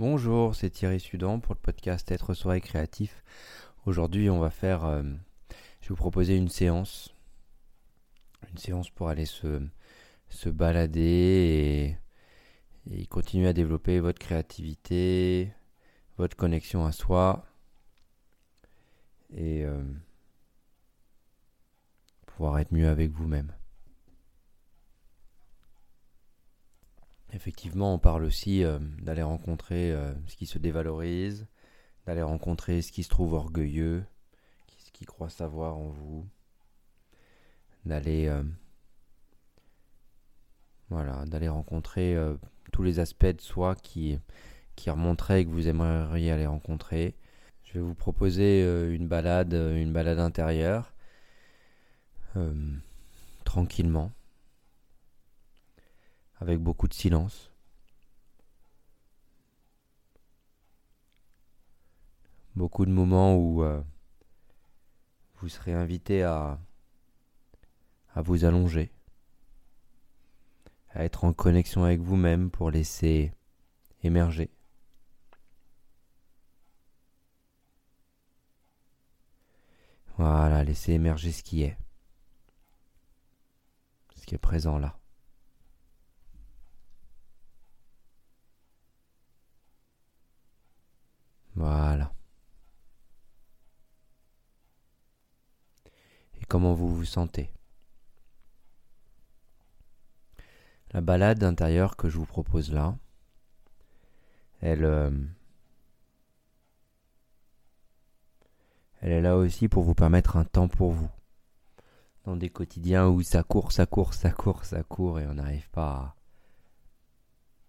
Bonjour, c'est Thierry Sudan pour le podcast Être soi et créatif. Aujourd'hui, on va faire. euh, je vais vous proposer une séance. Une séance pour aller se, se balader et, continuer à développer votre créativité, votre connexion à soi et euh, pouvoir être mieux avec vous-même. Effectivement, on parle aussi euh, d'aller rencontrer euh, ce qui se dévalorise, d'aller rencontrer ce qui se trouve orgueilleux, ce qui croit savoir en vous, d'aller euh, voilà, d'aller rencontrer tous les aspects de soi qui qui remonteraient que vous aimeriez aller rencontrer. Je vais vous proposer une balade, une balade intérieure, tranquillement avec beaucoup de silence. Beaucoup de moments où euh, vous serez invité à, à vous allonger, à être en connexion avec vous-même pour laisser émerger. Voilà, laisser émerger ce qui est, ce qui est présent là. Voilà. Et comment vous vous sentez? La balade intérieure que je vous propose là, elle, euh, elle est là aussi pour vous permettre un temps pour vous. Dans des quotidiens où ça court, ça court, ça court, ça court et on n'arrive pas à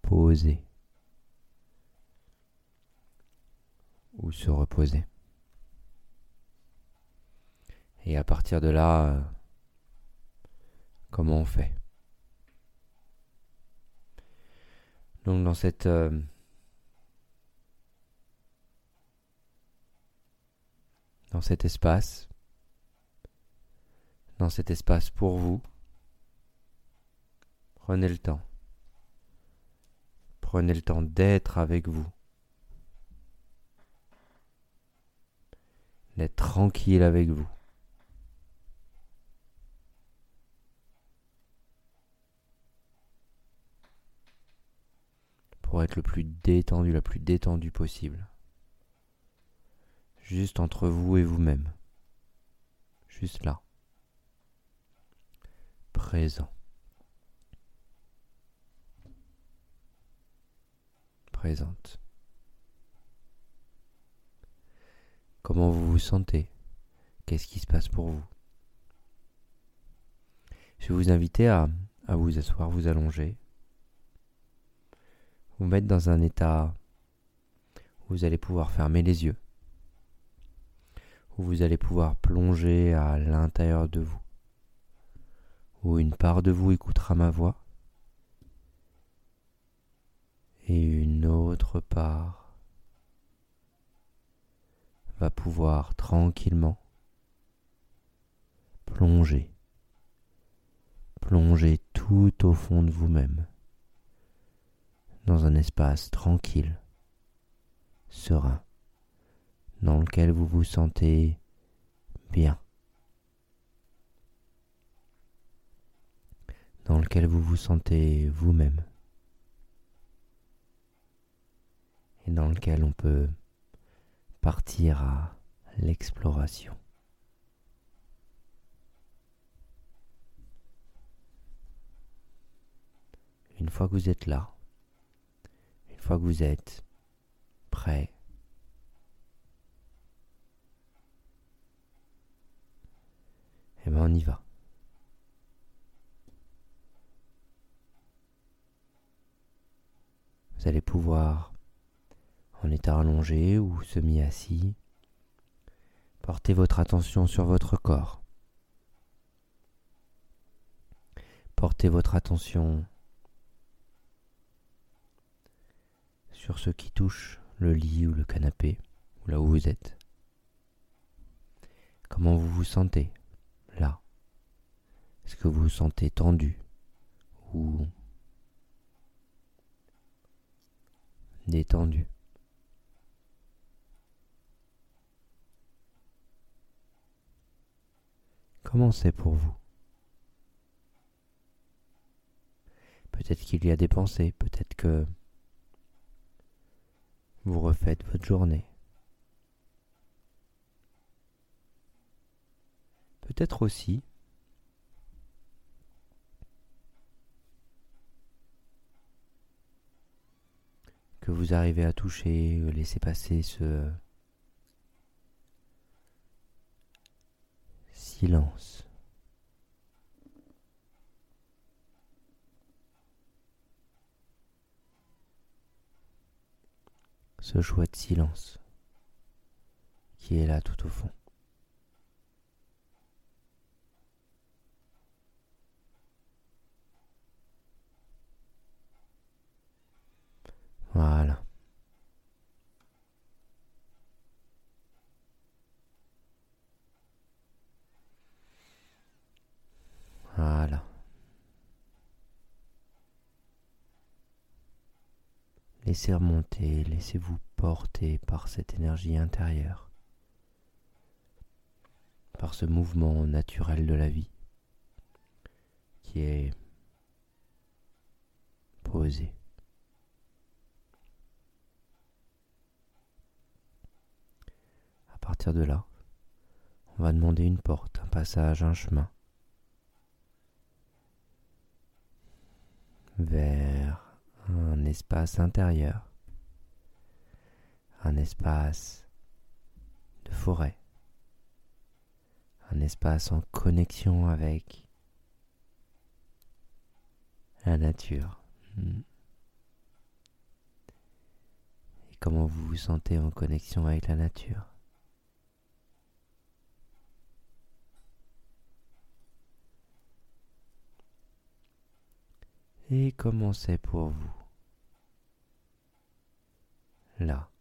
poser. Ou se reposer. Et à partir de là, euh, comment on fait? Donc dans cette euh, dans cet espace, dans cet espace pour vous, prenez le temps. Prenez le temps d'être avec vous. Tranquille avec vous. Pour être le plus détendu, la plus détendu possible. Juste entre vous et vous-même. Juste là. Présent. Présente. Comment vous vous sentez? Qu'est-ce qui se passe pour vous? Je vais vous inviter à, à vous asseoir, vous allonger, vous mettre dans un état où vous allez pouvoir fermer les yeux, où vous allez pouvoir plonger à l'intérieur de vous, où une part de vous écoutera ma voix. Et une autre part pouvoir tranquillement plonger, plonger tout au fond de vous-même, dans un espace tranquille, serein, dans lequel vous vous sentez bien, dans lequel vous vous sentez vous-même, et dans lequel on peut partir à l'exploration. Une fois que vous êtes là, une fois que vous êtes prêt, eh bien on y va. Vous allez pouvoir en état allongé ou semi-assis. Portez votre attention sur votre corps. Portez votre attention sur ce qui touche le lit ou le canapé, ou là où vous êtes. Comment vous vous sentez là? Est-ce que vous vous sentez tendu ou détendu? Comment c'est pour vous? Peut-être qu'il y a des pensées, peut-être que vous refaites votre journée. Peut-être aussi que vous arrivez à toucher, laisser passer ce silence. Ce chouette silence qui est là tout au fond. Voilà. Laissez remonter, laissez-vous porter par cette énergie intérieure, par ce mouvement naturel de la vie qui est posé. partir de là, on va demander une porte, un passage, un chemin vers un espace intérieur, un espace de forêt, un espace en connexion avec la nature. Et comment vous vous sentez en connexion avec la nature? Et comment c'est pour vous? Là,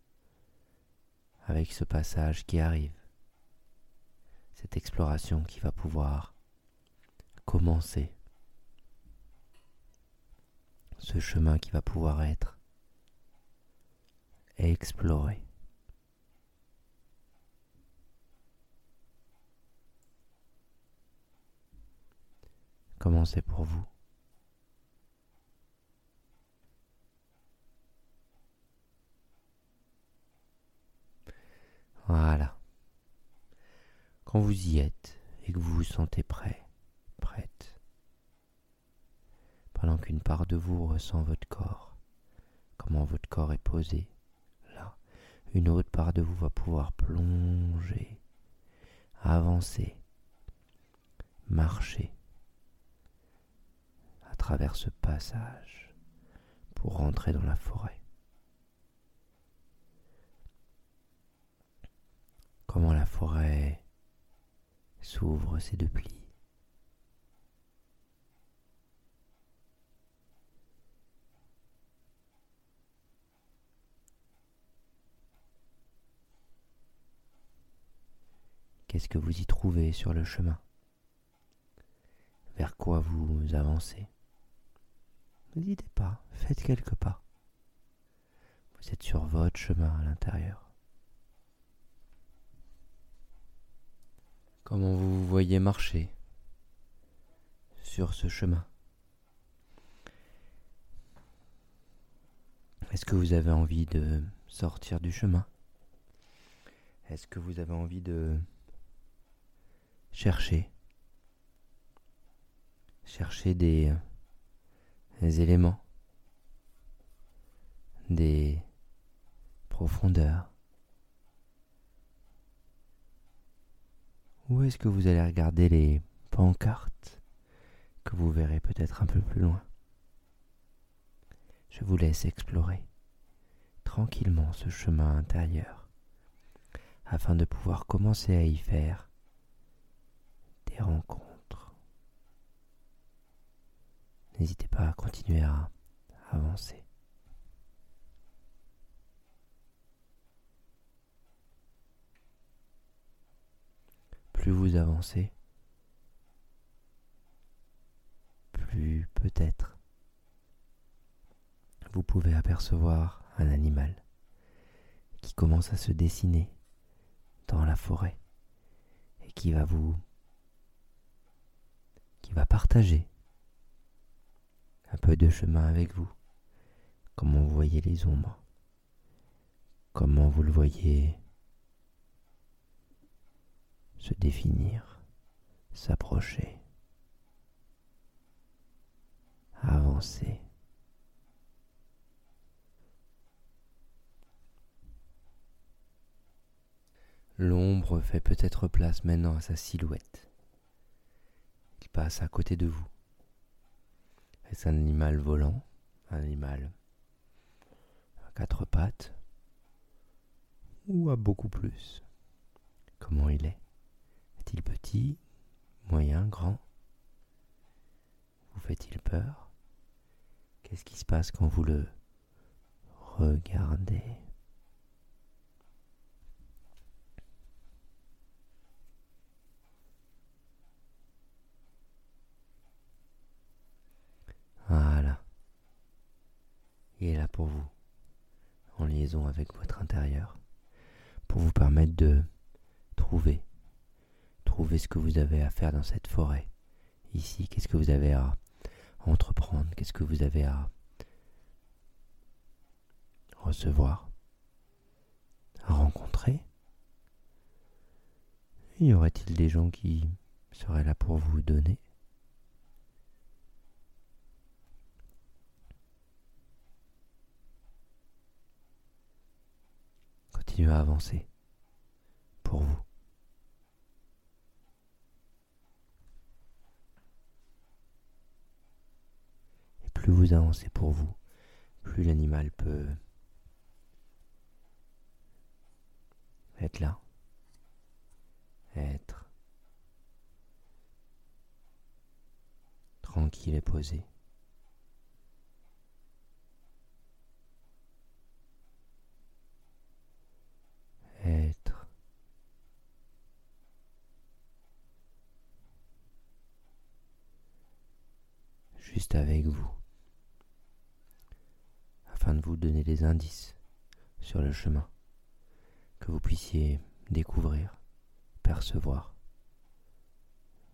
avec ce passage qui arrive, cette exploration qui va pouvoir commencer, ce chemin qui va pouvoir être exploré. Comment c'est pour vous? Voilà. Quand vous y êtes et que vous vous sentez prêt, prête, pendant qu'une part de vous ressent votre corps, comment votre corps est posé, là, une autre part de vous va pouvoir plonger, avancer, marcher à travers ce passage pour rentrer dans la forêt. Comment la forêt s'ouvre ses deux plis. Qu'est-ce que vous y trouvez sur le chemin? Vers quoi vous avancez? N'hésitez pas, faites quelques pas. Vous êtes sur votre chemin à l'intérieur. Comment vous vous voyez marcher sur ce chemin? Est-ce que vous avez envie de sortir du chemin? Est-ce que vous avez envie de chercher Chercher des, des éléments, des profondeurs? Où est-ce que vous allez regarder les pancartes que vous verrez peut-être un peu plus loin? Je vous laisse explorer tranquillement ce chemin intérieur afin de pouvoir commencer à y faire des rencontres. N'hésitez pas à continuer à avancer. Plus vous avancez, plus peut-être vous pouvez apercevoir un animal qui commence à se dessiner dans la forêt et qui va vous qui va partager un peu de chemin avec vous. Comment vous voyez les ombres Comment vous le voyez se définir, s'approcher, avancer. L'ombre fait peut-être place maintenant à sa silhouette. Il passe à côté de vous. Est-ce un animal volant Un animal à quatre pattes Ou à beaucoup plus? Comment il est? Est-il petit Moyen Grand? Vous fait-il peur? Qu'est-ce qui se passe quand vous le regardez? Voilà. Il est là pour vous, en liaison avec votre intérieur, pour vous permettre de trouver, trouver ce que vous avez à faire dans cette forêt. Ici, qu'est-ce que vous avez à entreprendre, qu'est-ce que vous avez à recevoir, à rencontrer? Y aurait-il des gens qui seraient là pour vous donner? Continuez à avancer pour vous. Et plus vous avancez pour vous, plus l'animal peut être là, être tranquille et posé. être juste avec vous afin de vous des indices sur le chemin que vous puissiez découvrir, percevoir,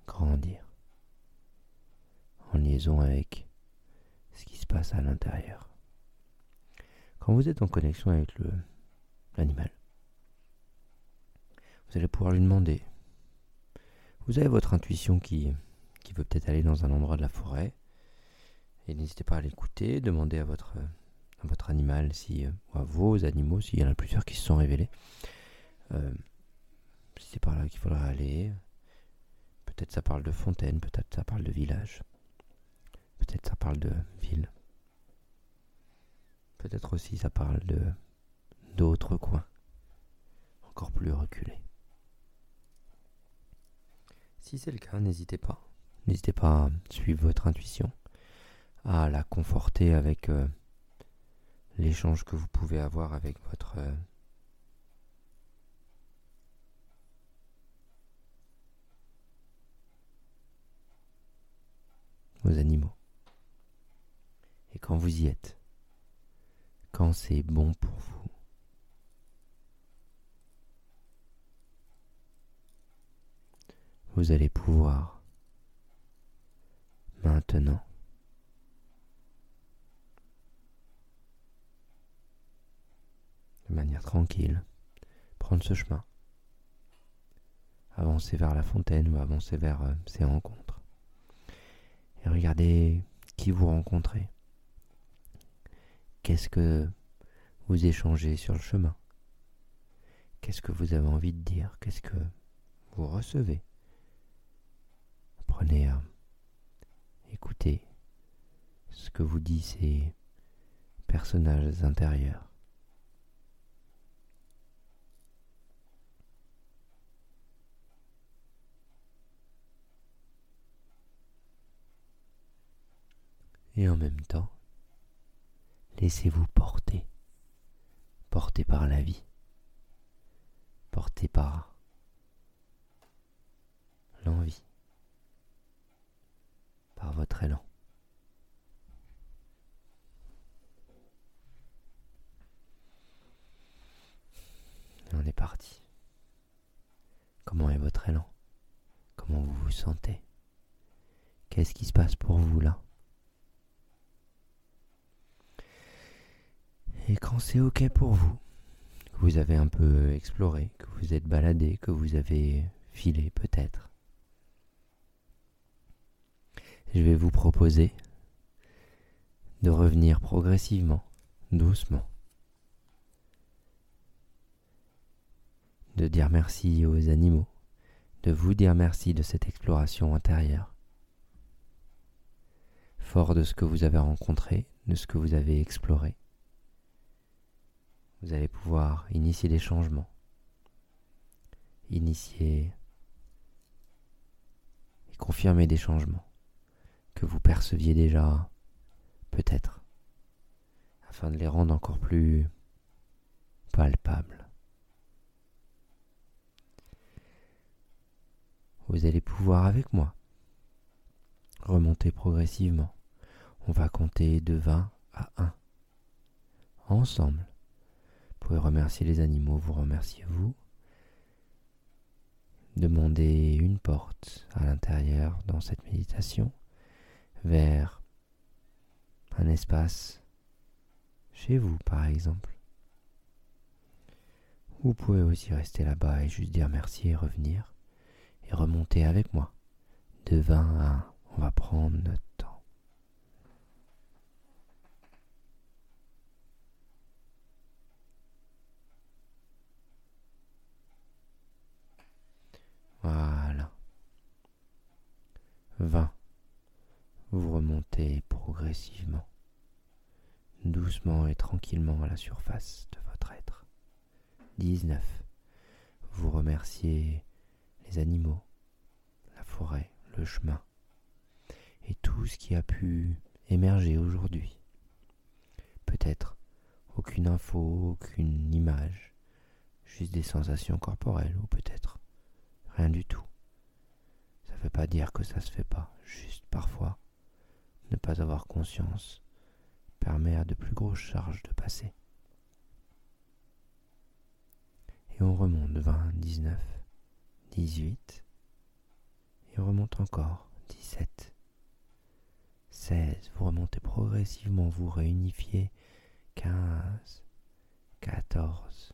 grandir en liaison avec ce qui se passe à l'intérieur. Quand vous êtes en connexion avec l'animal, vous allez pouvoir lui demander. Vous avez votre intuition qui, qui veut peut-être aller dans un endroit de la forêt. Et n'hésitez pas à l'écouter, demandez à votre, à votre animal, si, ou à vos animaux, s'il y en a plusieurs qui se sont révélés, euh, si c'est par là qu'il faudra aller. Peut-être ça parle de fontaine, peut-être ça parle de village, peut-être ça parle de ville. Peut-être aussi ça parle de d'autres coins, encore plus reculés. Si c'est le cas, n'hésitez pas. N'hésitez pas à suivre votre intuition, à la conforter avec euh, l'échange que vous pouvez avoir avec votre euh, vos animaux. Et quand vous y êtes, quand c'est bon pour vous, vous allez pouvoir maintenant de manière tranquille prendre ce chemin. Avancer vers la fontaine ou avancer vers euh, ces rencontres. Et regardez qui vous rencontrez. Qu'est-ce que vous échangez sur le chemin? Qu'est-ce que vous avez envie de dire? Qu'est-ce que vous recevez? Apprenez à écouter ce que vous disent ces personnages intérieurs. Et en même temps, laissez-vous porter, porter par la vie, porter par l'envie. Par votre élan. on est parti. Comment est votre élan? Comment vous vous sentez? Qu'est-ce qui se passe pour vous là? Et quand c'est OK pour vous, que vous avez un peu exploré, que vous êtes baladé, que vous avez filé peut-être, je vais vous proposer de revenir progressivement, doucement, de dire merci aux animaux, de vous dire merci de cette exploration intérieure, fort de ce que vous avez rencontré, de ce que vous avez exploré. Vous allez pouvoir initier des changements, initier et confirmer des changements que vous perceviez déjà, peut-être, afin de les rendre encore plus palpables. Vous allez pouvoir avec moi remonter progressivement. On va compter de 20 à 1. Ensemble. Vous pouvez remercier les animaux, vous remerciez vous. Demandez une porte à l'intérieur dans cette méditation vers un espace chez vous, par exemple. Vous pouvez aussi rester là-bas et juste dire merci et revenir et remonter avec moi. De 20 à 1, on va prendre notre temps. Voilà. 20. Vous remontez progressivement, doucement et tranquillement à la surface de votre être. 19. Vous remerciez les animaux, la forêt, le chemin et tout ce qui a pu émerger aujourd'hui. Peut-être aucune info, aucune image, juste des sensations corporelles ou peut-être rien du tout. Ça ne veut pas dire que ça se fait pas, juste parfois ne pas avoir conscience permet à de plus grosses charges de passer. Et on remonte 20, 19, 18, et on remonte encore 17, 16, vous remontez progressivement, vous réunifiez 15, 14,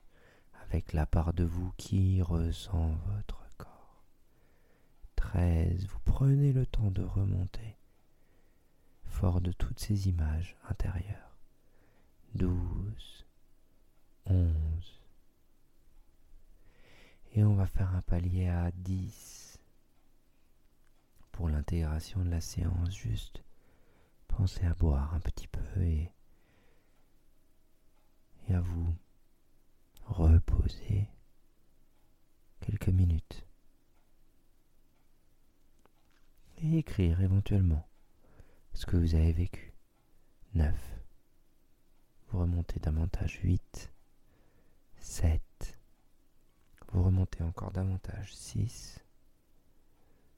avec la part de vous qui ressent votre. 13, vous prenez le temps de remonter fort de toutes ces images intérieures. 12, 11. Et on va faire un palier à 10 pour l'intégration de la séance. Juste pensez à boire un petit peu et, et à vous reposer quelques minutes. Et écrire éventuellement ce que vous avez vécu. 9. Vous remontez davantage 8, 7. Vous remontez encore davantage 6,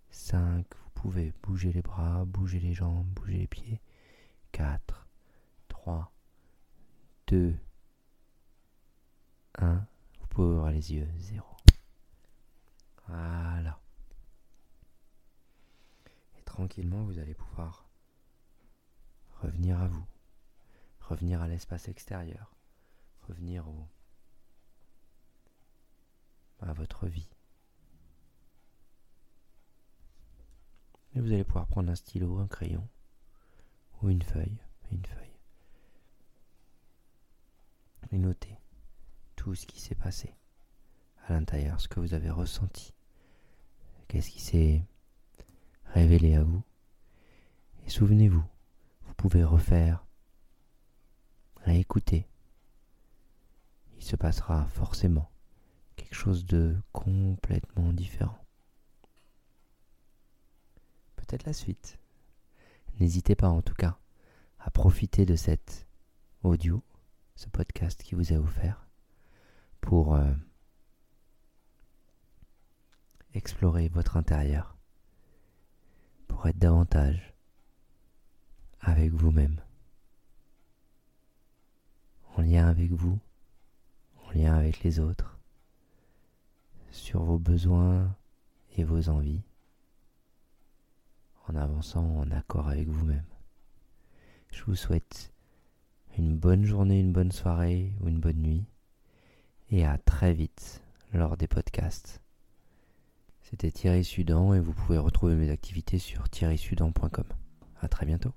5. Vous pouvez bouger les bras, bouger les jambes, bouger les pieds. 4, 3, 2, 1. Vous pouvez ouvrir les yeux. 0. Voilà. Tranquillement, vous allez pouvoir revenir à vous, revenir à l'espace extérieur, revenir au, à votre vie. Et vous allez pouvoir prendre un stylo, un crayon ou une feuille, une feuille, et noter tout ce qui s'est passé à l'intérieur, ce que vous avez ressenti, qu'est-ce qui s'est révélé à vous. Et souvenez-vous, pouvez refaire, réécouter, il se passera forcément quelque chose de complètement différent. Peut-être la suite. N'hésitez pas en tout cas à profiter de cet audio, ce podcast qui vous est offert, pour euh, explorer votre intérieur, être davantage avec vous-même, en lien avec vous, en lien avec les autres, sur vos besoins et vos envies, en avançant en accord avec vous-même. Je vous souhaite une bonne journée, une bonne soirée ou une bonne nuit et à très vite lors des podcasts. C'était Thierry Sudan et vous pouvez retrouver mes activités sur thierrysudan.com. À très bientôt.